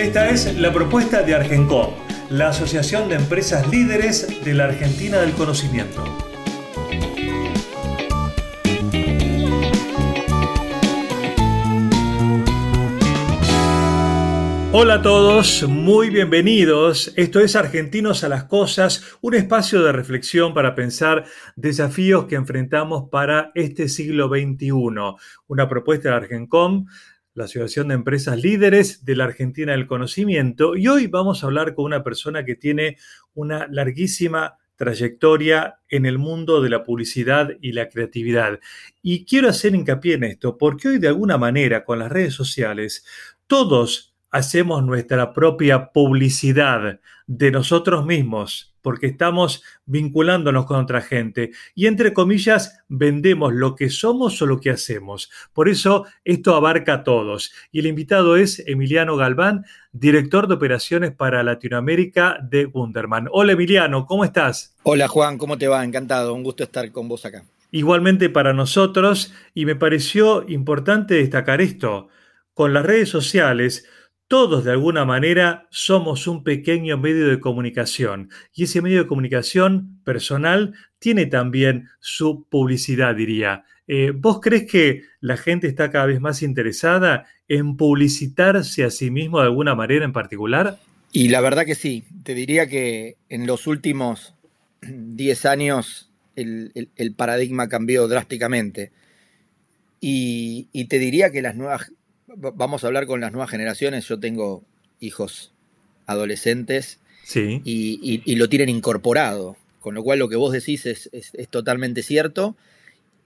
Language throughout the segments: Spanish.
Esta es la propuesta de Argencom, la Asociación de Empresas Líderes de la Argentina del Conocimiento. Hola a todos, muy bienvenidos. Esto es Argentinos a las Cosas, un espacio de reflexión para pensar desafíos que enfrentamos para este siglo XXI. Una propuesta de Argencom la Asociación de Empresas Líderes de la Argentina del Conocimiento. Y hoy vamos a hablar con una persona que tiene una larguísima trayectoria en el mundo de la publicidad y la creatividad. Y quiero hacer hincapié en esto, porque hoy de alguna manera con las redes sociales todos hacemos nuestra propia publicidad de nosotros mismos porque estamos vinculándonos con otra gente y entre comillas vendemos lo que somos o lo que hacemos. Por eso esto abarca a todos. Y el invitado es Emiliano Galván, director de operaciones para Latinoamérica de Wunderman. Hola Emiliano, ¿cómo estás? Hola Juan, ¿cómo te va? Encantado, un gusto estar con vos acá. Igualmente para nosotros y me pareció importante destacar esto. Con las redes sociales, todos de alguna manera somos un pequeño medio de comunicación y ese medio de comunicación personal tiene también su publicidad, diría. Eh, ¿Vos crees que la gente está cada vez más interesada en publicitarse a sí mismo de alguna manera en particular? Y la verdad que sí, te diría que en los últimos 10 años el, paradigma cambió drásticamente. Y, y, te diría que las nuevas vamos a hablar con las nuevas generaciones. Yo tengo hijos adolescentes sí. y, lo tienen incorporado. Con lo cual lo que vos decís es, totalmente cierto.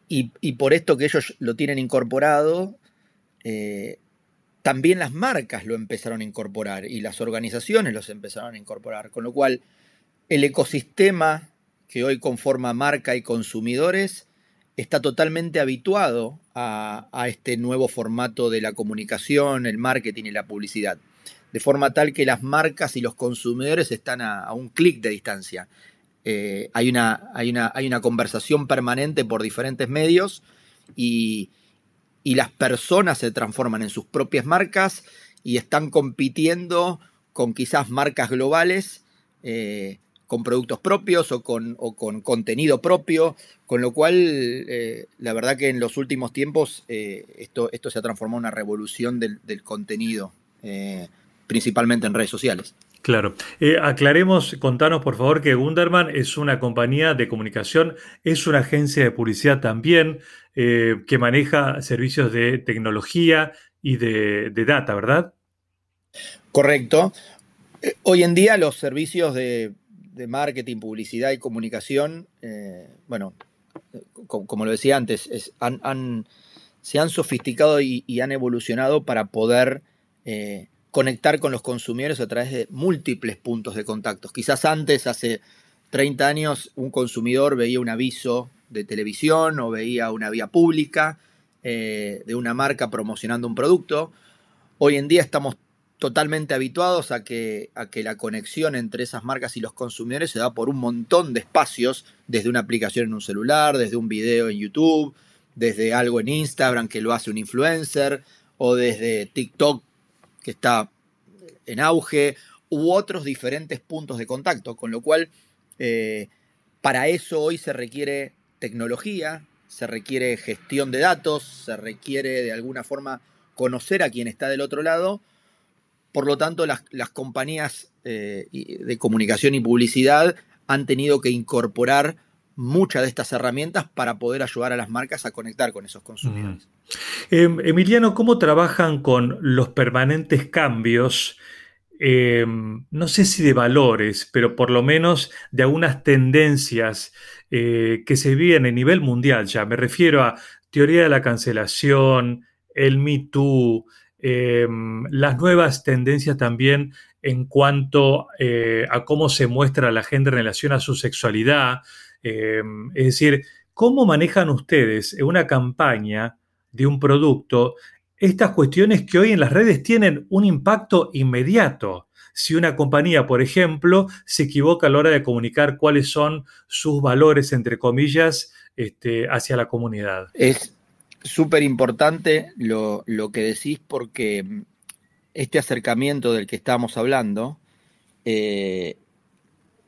Y, por esto que ellos lo tienen incorporado, eh, también las marcas lo empezaron a incorporar y las organizaciones los empezaron a incorporar. Con lo cual el ecosistema que hoy conforma marca y consumidores está totalmente habituado a, este nuevo formato de la comunicación, el marketing y la publicidad. De forma tal que las marcas y los consumidores están a, un clic de distancia. Eh, hay, una, hay, una, hay, una, conversación permanente por diferentes medios y, las personas se transforman en sus propias marcas y están compitiendo con quizás marcas globales eh, con productos propios o con, con contenido propio, con lo cual eh, la verdad que en los últimos tiempos eh, esto, esto se ha transformado en una revolución del, contenido, eh, principalmente en redes sociales. Claro. aclaremos, contanos por favor que Gunderman es una compañía de comunicación, es una agencia de publicidad también que maneja servicios de tecnología y de, de data, ¿verdad? Correcto. Hoy en día los servicios de de marketing, publicidad y comunicación, eh, bueno, como, lo decía antes, se han sofisticado y, han evolucionado para poder eh, conectar con los consumidores a través de múltiples puntos de contacto. Quizás antes, hace 30 años, un consumidor veía un aviso de televisión o veía una vía pública eh, de una marca promocionando un producto. Hoy en día estamos totalmente habituados a que, a que la conexión entre esas marcas y los consumidores se da por un montón de espacios, desde una aplicación en un celular, desde un video en YouTube, desde algo en Instagram que lo hace un influencer, o desde TikTok que está en auge, u otros diferentes puntos de contacto, con lo cual eh, para eso hoy se requiere tecnología, se requiere gestión de datos, se requiere de alguna forma conocer a quien está del otro lado, por lo tanto, las, compañías eh, de comunicación y publicidad han tenido que incorporar muchas de estas herramientas para poder ayudar a las marcas a conectar con esos consumidores. Em, Emiliano, ¿cómo trabajan con los permanentes cambios? Em, no sé si de valores, pero por lo menos de algunas tendencias eh, que se viven a nivel mundial ya. Me refiero a teoría de la cancelación, el Me Too, em, las nuevas tendencias también en cuanto eh, a cómo se muestra la gente en relación a su sexualidad. Em, es decir, ¿cómo manejan ustedes en una campaña de un producto estas cuestiones que hoy en las redes tienen un impacto inmediato? si una compañía, por ejemplo, se equivoca a la hora de comunicar cuáles son sus valores, entre comillas, este, hacia la comunidad. Es súper importante lo, que decís porque este acercamiento del que estamos hablando eh,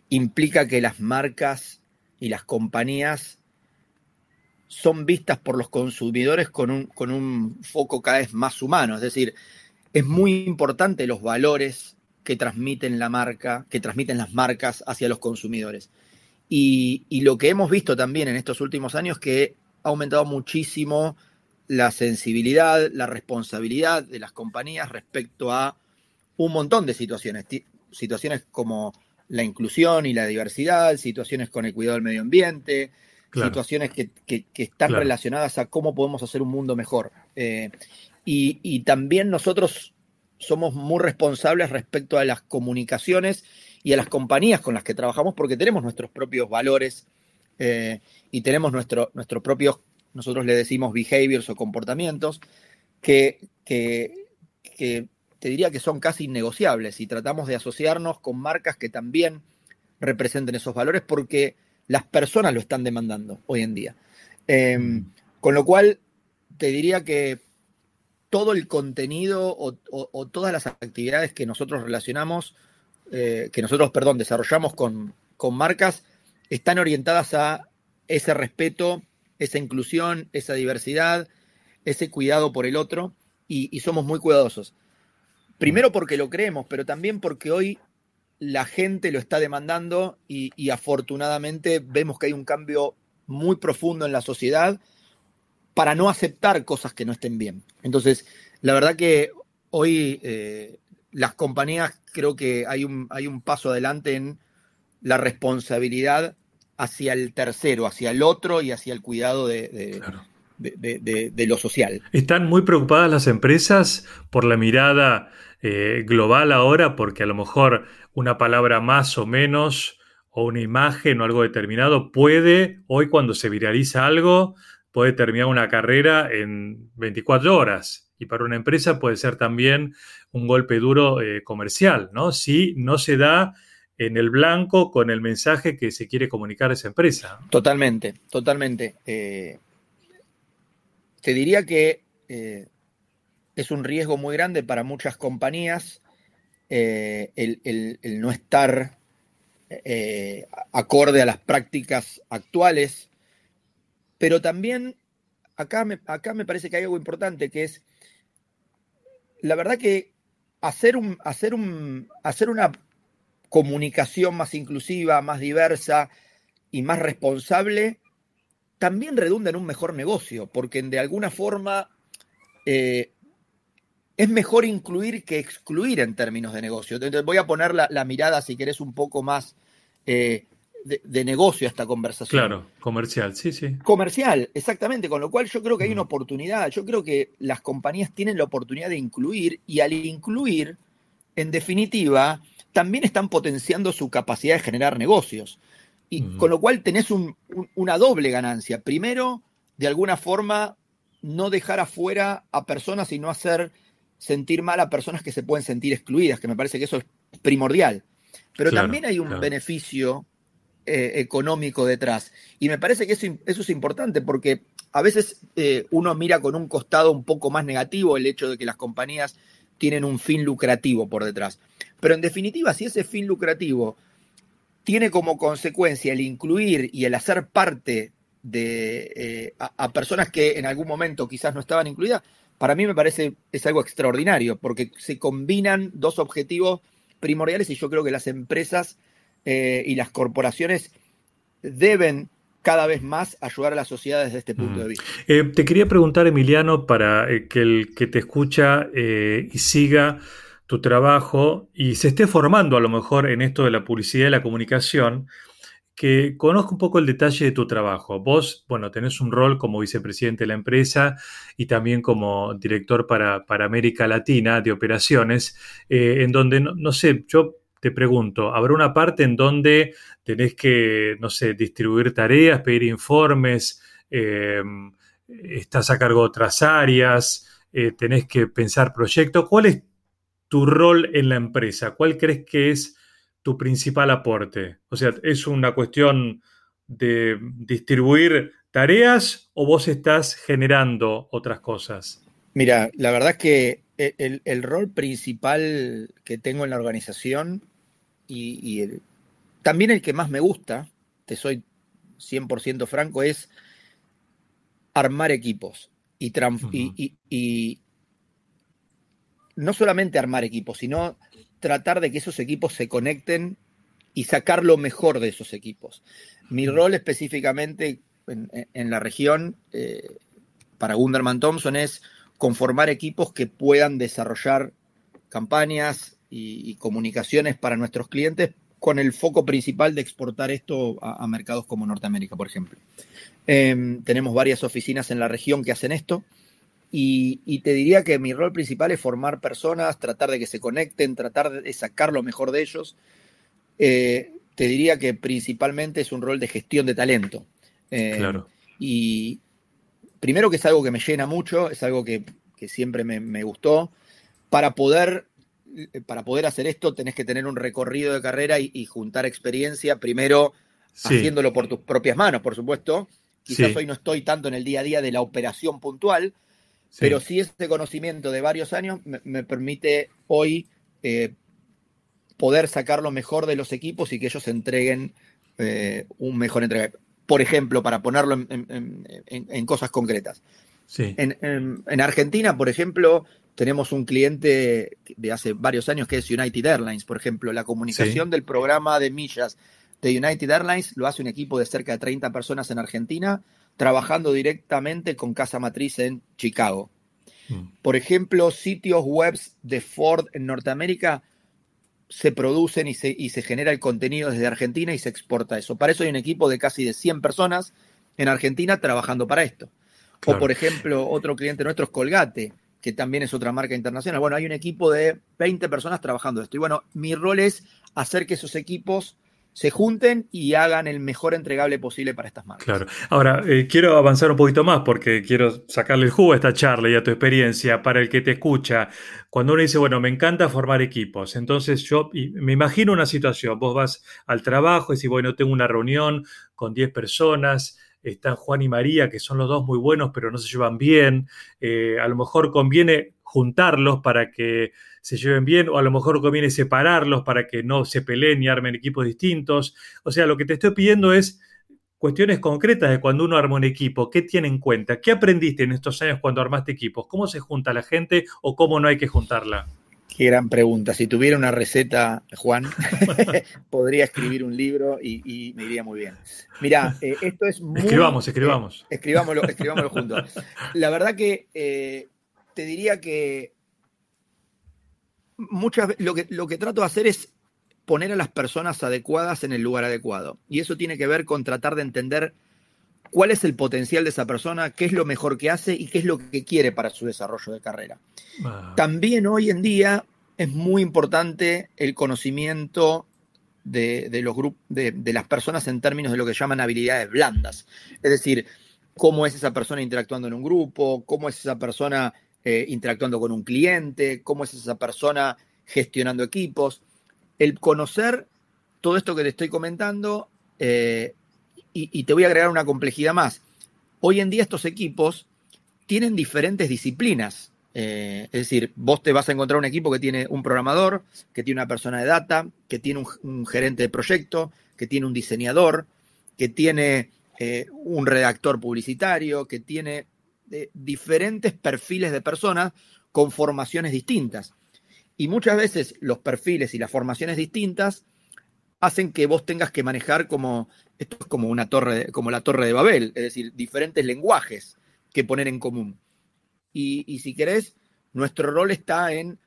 implica que las marcas y las compañías son vistas por los consumidores con un, con un foco cada vez más humano. Es decir, es muy importante los valores que transmiten la marca, que transmiten las marcas hacia los consumidores. Y, lo que hemos visto también en estos últimos años que ha aumentado muchísimo la sensibilidad, la responsabilidad de las compañías respecto a un montón de situaciones, situaciones como la inclusión y la diversidad, situaciones con el cuidado del medio ambiente, situaciones que, están relacionadas a cómo podemos hacer un mundo mejor. Eh, y, y, también nosotros somos muy responsables respecto a las comunicaciones y a las compañías con las que trabajamos porque tenemos nuestros propios valores eh, y tenemos nuestro, nuestros propios, nosotros le decimos behaviors o comportamientos, que, que, te diría que son casi innegociables y tratamos de asociarnos con marcas que también representen esos valores porque las personas lo están demandando hoy en día. Em, con lo cual, te diría que todo el contenido o, todas las actividades que nosotros relacionamos, eh, que nosotros, perdón, desarrollamos con, marcas, están orientadas a ese respeto, esa inclusión, esa diversidad, ese cuidado por el otro, y, somos muy cuidadosos. Primero porque lo creemos, pero también porque hoy la gente lo está demandando y, afortunadamente vemos que hay un cambio muy profundo en la sociedad para no aceptar cosas que no estén bien. Entonces, la verdad que hoy eh, las compañías creo que hay un, hay un paso adelante en la responsabilidad hacia el tercero, hacia el otro y hacia el cuidado de, de, lo social. ¿Están muy preocupadas las empresas por la mirada eh, global ahora? Porque a lo mejor una palabra más o menos o una imagen o algo determinado puede, hoy cuando se viraliza algo, puede terminar una carrera en 24 horas. Y para una empresa puede ser también un golpe duro eh, comercial, ¿no? Si no se da en el blanco con el mensaje que se quiere comunicar a esa empresa. Totalmente, totalmente. Eh, te diría que eh, es un riesgo muy grande para muchas compañías el, no estar acorde a las prácticas actuales pero también acá me, acá me parece que hay algo importante que es, la verdad que hacer, un, hacer, un, hacer una comunicación más inclusiva, más diversa y más responsable, también redunda en un mejor negocio, porque de alguna forma eh, es mejor incluir que excluir en términos de negocio. Entonces voy a poner la, mirada, si querés, un poco más eh, de, negocio esta conversación. Claro, comercial, sí, sí. Comercial, exactamente, con lo cual yo creo que hay una oportunidad, yo creo que las compañías tienen la oportunidad de incluir y al incluir, en definitiva, también están potenciando su capacidad de generar negocios. Y con lo cual tenés una doble ganancia. Primero, de alguna forma, no dejar afuera a personas y no hacer sentir mal a personas que se pueden sentir excluidas, que me parece que eso es primordial. Pero también hay un beneficio eh, económico detrás. Y me parece que eso, es importante porque a veces eh, uno mira con un costado un poco más negativo el hecho de que las compañías tienen un fin lucrativo por detrás. Pero en definitiva, si ese fin lucrativo tiene como consecuencia el incluir y el hacer parte de eh, a, personas que en algún momento quizás no estaban incluidas, para mí me parece es algo extraordinario, porque se combinan dos objetivos primordiales y yo creo que las empresas eh, y las corporaciones deben cada vez más ayudar a la sociedad desde este punto de vista. Eh, te quería preguntar, Emiliano, para eh, que el que te escucha y siga tu trabajo y se esté formando a lo mejor en esto de la publicidad y la comunicación, que conozca un poco el detalle de tu trabajo. Vos, bueno, tenés un rol como vicepresidente de la empresa y también como director para, América Latina de operaciones, eh, en donde, no, sé, yo te pregunto, ¿habrá una parte en donde tenés que, no sé, distribuir tareas, pedir informes, em, estás a cargo de otras áreas, eh, tenés que pensar proyectos? ¿Cuál es tu rol en la empresa? ¿Cuál crees que es tu principal aporte? O sea, ¿es una cuestión de distribuir tareas o vos estás generando otras cosas? Mira, la verdad es que el, rol principal que tengo en la organización y, también el que más me gusta, te soy 100% franco, es armar equipos y, y, no solamente armar equipos, sino tratar de que esos equipos se conecten y sacar lo mejor de esos equipos. Mi rol específicamente en, la región eh, para Gunderman Thompson es conformar equipos que puedan desarrollar campañas y, comunicaciones para nuestros clientes con el foco principal de exportar esto a, mercados como Norteamérica, por ejemplo. Em, tenemos varias oficinas en la región que hacen esto y, te diría que mi rol principal es formar personas, tratar de que se conecten, tratar de sacar lo mejor de ellos. Eh, te diría que principalmente es un rol de gestión de talento. Eh, claro. Y primero que es algo que me llena mucho, es algo que, siempre me, gustó. Para poder, para poder hacer esto tenés que tener un recorrido de carrera y, juntar experiencia, primero haciéndolo por tus propias manos, por supuesto. Quizás hoy no estoy tanto en el día a día de la operación puntual, pero sí este conocimiento de varios años me, permite hoy eh, poder sacar lo mejor de los equipos y que ellos entreguen eh, un mejor entrega. Por ejemplo, para ponerlo en, cosas concretas. En, Argentina, por ejemplo, tenemos un cliente de hace varios años que es United Airlines, por ejemplo. La comunicación del programa de millas de United Airlines lo hace un equipo de cerca de 30 personas en Argentina trabajando directamente con casa matriz en Chicago. Mm. Por ejemplo, sitios web de Ford en Norteamérica se producen y se, y se, genera el contenido desde Argentina y se exporta eso. Para eso hay un equipo de casi de 100 personas en Argentina trabajando para esto. O por ejemplo, otro cliente nuestro es Colgate, que también es otra marca internacional. Bueno, hay un equipo de 20 personas trabajando esto. Y bueno, mi rol es hacer que esos equipos se junten y hagan el mejor entregable posible para estas marcas. Claro. Ahora, eh, quiero avanzar un poquito más porque quiero sacarle el jugo a esta charla y a tu experiencia para el que te escucha. Cuando uno dice, bueno, me encanta formar equipos, entonces yo me imagino una situación, vos vas al trabajo y dices, bueno, tengo una reunión con 10 personas, están Juan y María, que son los dos muy buenos, pero no se llevan bien. Eh, a lo mejor conviene juntarlos para que se lleven bien, o a lo mejor conviene separarlos para que no se peleen y armen equipos distintos. O sea, lo que te estoy pidiendo es cuestiones concretas de cuando uno arma un equipo, ¿qué tiene en cuenta? ¿Qué aprendiste en estos años cuando armaste equipos? ¿Cómo se junta la gente o cómo no hay que juntarla? Qué gran pregunta. Si tuviera una receta, Juan, podría escribir un libro y, me iría muy bien. Mira, eh, esto es muy... Escribamos, escribamos. Eh, escribámoslo, escribámoslo juntos. La verdad que eh, te diría que muchas lo que, lo que trato de hacer es poner a las personas adecuadas en el lugar adecuado. Y eso tiene que ver con tratar de entender cuál es el potencial de esa persona, qué es lo mejor que hace y qué es lo que quiere para su desarrollo de carrera. Ah. También hoy en día es muy importante el conocimiento de, los de, de, las personas en términos de lo que llaman habilidades blandas. Es decir, cómo es esa persona interactuando en un grupo, cómo es esa persona eh, interactuando con un cliente, cómo es esa persona gestionando equipos. El conocer todo esto que te estoy comentando, eh, y, te voy a agregar una complejidad más. Hoy en día estos equipos tienen diferentes disciplinas. Eh, es decir, vos te vas a encontrar un equipo que tiene un programador, que tiene una persona de data, que tiene un, gerente de proyecto, que tiene un diseñador, que tiene un redactor publicitario, que tiene de diferentes perfiles de personas con formaciones distintas. Y muchas veces los perfiles y las formaciones distintas hacen que vos tengas que manejar como, esto es como una torre, como la torre de Babel, es decir, diferentes lenguajes que poner en común. Y, y si querés, nuestro rol está en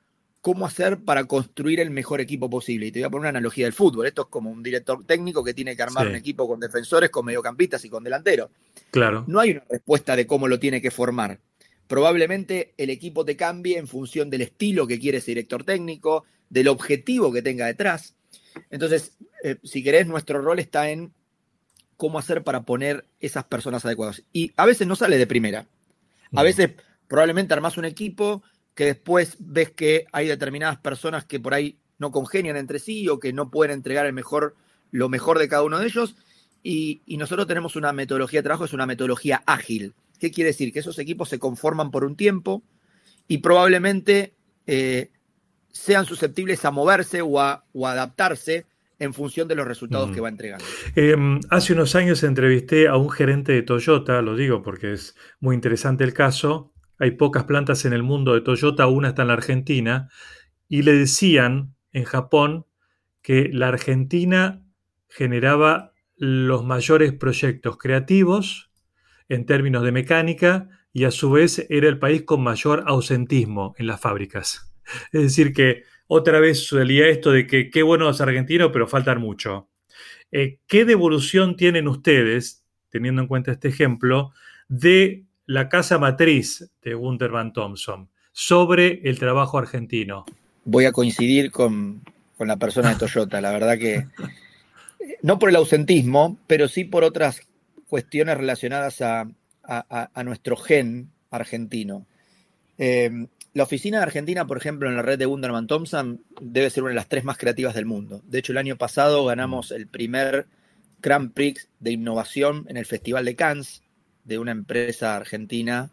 cómo hacer para construir el mejor equipo posible. Y te voy a poner una analogía del fútbol. Esto es como un director técnico que tiene que armar un equipo con defensores, con mediocampistas y con delanteros. Claro. No hay una respuesta de cómo lo tiene que formar. Probablemente el equipo te cambie en función del estilo que quiere ese director técnico, del objetivo que tenga detrás. Entonces, eh, si querés, nuestro rol está en cómo hacer para poner esas personas adecuadas. Y a veces no sale de primera. A veces probablemente armás un equipo que después ves que hay determinadas personas que por ahí no congenian entre sí o que no pueden entregar el mejor, lo mejor de cada uno de ellos. Y, nosotros tenemos una metodología de trabajo, es una metodología ágil. ¿Qué quiere decir? Que esos equipos se conforman por un tiempo y probablemente eh, sean susceptibles a moverse o a, adaptarse en función de los resultados que va entregando. Em, hace unos años entrevisté a un gerente de Toyota, lo digo porque es muy interesante el caso, hay pocas plantas en el mundo de Toyota, una está en la Argentina, y le decían en Japón que la Argentina generaba los mayores proyectos creativos en términos de mecánica y a su vez era el país con mayor ausentismo en las fábricas. Es decir, que otra vez salía esto de que qué bueno los argentinos, pero faltan mucho. Eh, ¿Qué devolución tienen ustedes, teniendo en cuenta este ejemplo, de la casa matriz de Gunther Van Thompson sobre el trabajo argentino. Voy a coincidir con, la persona de Toyota, la verdad que no por el ausentismo, pero sí por otras cuestiones relacionadas a, nuestro gen argentino. Eh, la oficina de Argentina, por ejemplo, en la red de Wunderman Thompson, debe ser una de las tres más creativas del mundo. De hecho, el año pasado ganamos el primer Grand Prix de innovación en el Festival de Cannes de una empresa argentina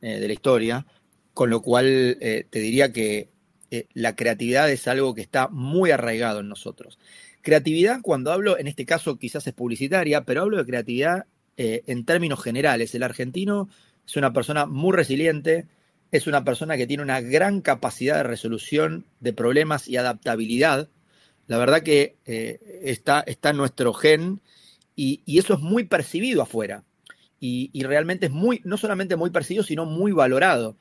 eh, de la historia, con lo cual eh, te diría que eh, la creatividad es algo que está muy arraigado en nosotros. Creatividad, cuando hablo, en este caso quizás es publicitaria, pero hablo de creatividad en términos generales. El argentino es una persona muy resiliente, es una persona que tiene una gran capacidad de resolución de problemas y adaptabilidad. La verdad que está, está en nuestro gen y, y, eso es muy percibido afuera y, realmente es muy, no solamente muy percibido, sino muy valorado.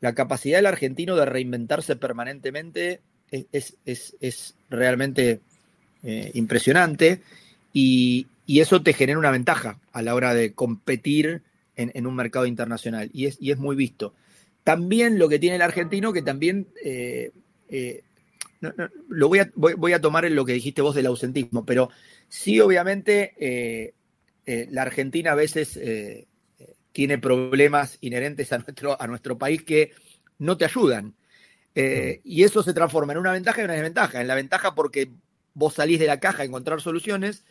La capacidad del argentino de reinventarse permanentemente es, realmente eh, impresionante y, eso te genera una ventaja a la hora de competir en, un mercado internacional y es, es, muy visto. También lo que tiene el argentino, que también eh, eh, lo voy a, voy, a, tomar en lo que dijiste vos del ausentismo, pero sí obviamente eh, la Argentina a veces tiene problemas inherentes a nuestro, a nuestro país que no te ayudan. Eh, y eso se transforma en una ventaja y una desventaja. En la ventaja porque vos salís de la caja a encontrar soluciones,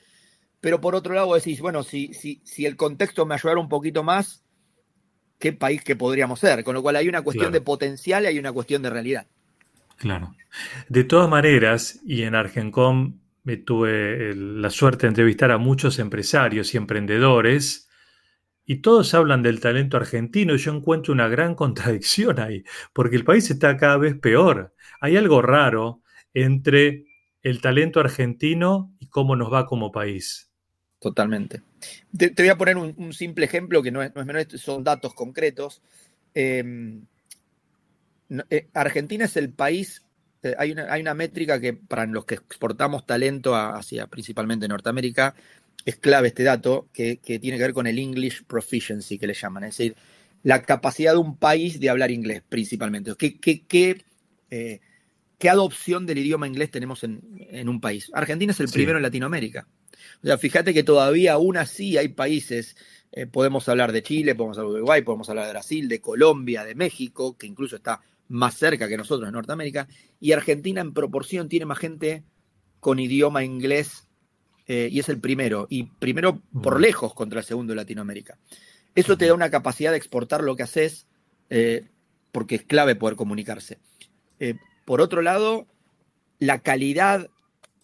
pero por otro lado decís, bueno, si, si, si el contexto me ayudara un poquito más, ¿qué país que podríamos ser? Con lo cual hay una cuestión de potencial y hay una cuestión de realidad. Claro. De todas maneras, y en Argencom tuve la suerte de entrevistar a muchos empresarios y emprendedores y todos hablan del talento argentino y yo encuentro una gran contradicción ahí, porque el país está cada vez peor. Hay algo raro entre el talento argentino y cómo nos va como país. Totalmente. Te, voy a poner un, simple ejemplo que no es, menor, son datos concretos. Em, eh, Argentina es el país eh, hay, una, hay una métrica que para los que exportamos talento hacia principalmente Norteamérica es clave este dato que, tiene que ver con el English Proficiency que le llaman, es decir, la capacidad de un país de hablar inglés principalmente. ¿Qué, qué, qué, eh, adopción del idioma inglés tenemos en, un país? Argentina es el primero en Latinoamérica. O sea, fíjate que todavía aún así hay países, eh, podemos hablar de Chile, podemos hablar de Uruguay, podemos hablar de Brasil, de Colombia, de México, que incluso está más cerca que nosotros en Norteamérica, y Argentina en proporción tiene más gente con idioma inglés eh, y es el primero, y primero por mm. lejos contra el segundo de Latinoamérica. Eso te da una capacidad de exportar lo que haces eh, porque es clave poder comunicarse. Eh, por otro lado, la calidad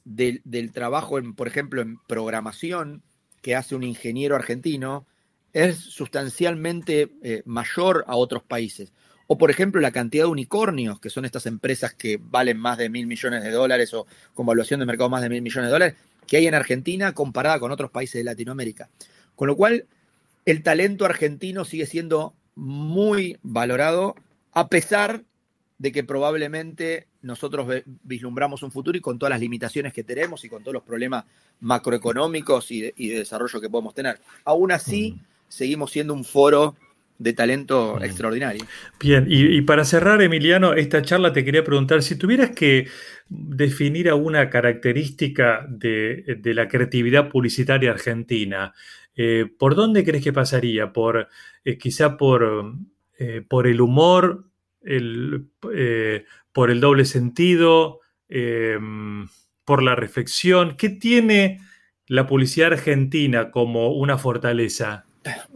del, trabajo, en, por ejemplo, en programación que hace un ingeniero argentino es sustancialmente mayor a otros países. O, por ejemplo, la cantidad de unicornios, que son estas empresas que valen más de mil millones de dólares o con valuación de mercado más de mil millones de dólares, que hay en Argentina comparada con otros países de Latinoamérica. Con lo cual, el talento argentino sigue siendo muy valorado a pesar de que probablemente nosotros vislumbramos un futuro y con todas las limitaciones que tenemos y con todos los problemas macroeconómicos y de, desarrollo que podemos tener. Aún así, seguimos siendo un foro de talento extraordinario. Bien, y, para cerrar, Emiliano, esta charla te quería preguntar, si tuvieras que definir alguna característica de, la creatividad publicitaria argentina, eh, ¿por dónde crees que pasaría? ¿Por eh, quizá por, eh, por el humor, el, eh, por el doble sentido, em, por la reflexión. ¿Qué tiene la publicidad argentina como una fortaleza?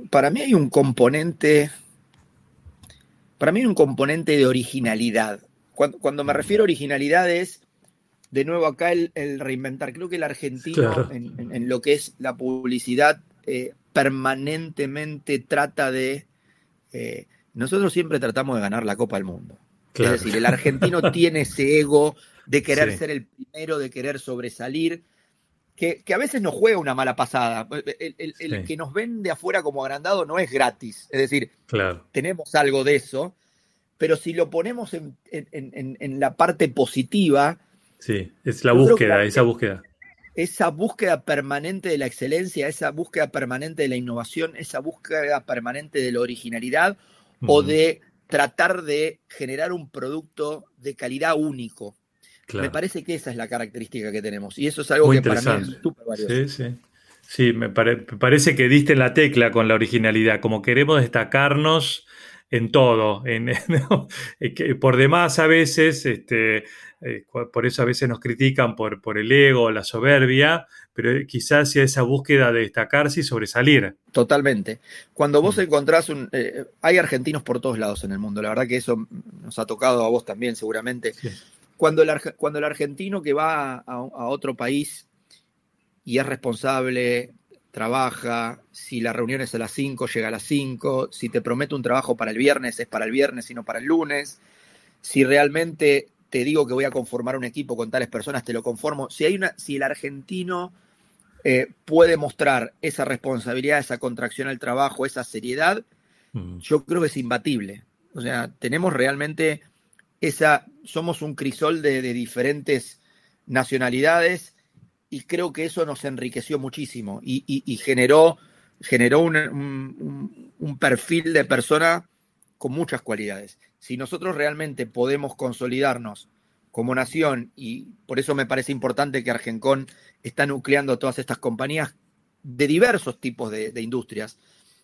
Para mí hay un componente, para mí hay un componente de originalidad. Cuando, me refiero a originalidad es, de nuevo acá el, reinventar. Creo que el argentino en, lo que es la publicidad eh, permanentemente trata de eh, nosotros siempre tratamos de ganar la Copa del Mundo. Es decir, el argentino tiene ese ego de querer ser el primero, de querer sobresalir, que, a veces nos juega una mala pasada. El, que nos ven de afuera como agrandado no es gratis. Es decir, tenemos algo de eso, pero si lo ponemos en, la parte positiva. Sí, es la búsqueda, esa búsqueda. Esa búsqueda permanente de la excelencia, esa búsqueda permanente de la innovación, esa búsqueda permanente de la originalidad o de tratar de generar un producto de calidad único. Me parece que esa es la característica que tenemos. Y eso es algo que para mí es súper valioso. Sí, sí. Sí, me, parece que diste la tecla con la originalidad, como queremos destacarnos en todo. En, por demás, a veces, este, eh, por eso a veces nos critican por, por el ego, la soberbia, pero quizás sea esa búsqueda de destacarse y sobresalir. Totalmente. Cuando vos mm. encontrás un... Eh, hay argentinos por todos lados en el mundo, la verdad que eso nos ha tocado a vos también seguramente. Cuando, el, cuando el argentino que va a, otro país y es responsable, trabaja, si la reunión es a las 5, llega a las 5, si te promete un trabajo para el viernes, es para el viernes y no para el lunes, si realmente te digo que voy a conformar un equipo con tales personas, te lo conformo. Si, hay una, si el argentino eh, puede mostrar esa responsabilidad, esa contracción al trabajo, esa seriedad, mm. yo creo que es imbatible. O sea, tenemos realmente esa, somos un crisol de, diferentes nacionalidades y creo que eso nos enriqueció muchísimo y, generó, generó un, perfil de persona con muchas cualidades. Si nosotros realmente podemos consolidarnos como nación, y por eso me parece importante que Argencon está nucleando todas estas compañías de diversos tipos de, industrias.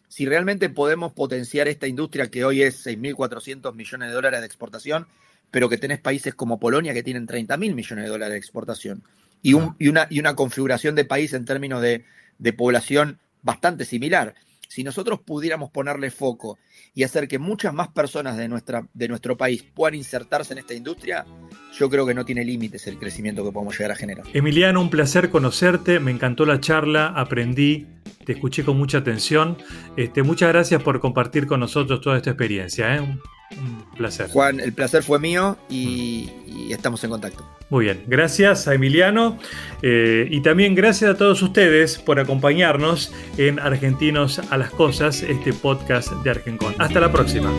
Si realmente podemos potenciar esta industria que hoy es 6.400 millones de dólares de exportación, pero que tenés países como Polonia que tienen 30.000 millones de dólares de exportación, y, un, y, una, y una configuración de país en términos de, de población bastante similar. Si nosotros pudiéramos ponerle foco y hacer que muchas más personas de, nuestra, de nuestro país puedan insertarse en esta industria, yo creo que no tiene límites el crecimiento que podemos llegar a generar. Placer. un placer conocerte, me encantó la charla, aprendí, te escuché con mucha atención. Este, muchas gracias por compartir con nosotros toda esta experiencia. ¿eh? Un, placer. Juan, el placer fue mío y, estamos en contacto. Muy bien, gracias a Emiliano eh, y también gracias a todos ustedes por acompañarnos en Argentinos a las Cosas, este podcast de Argencon. Hasta la próxima.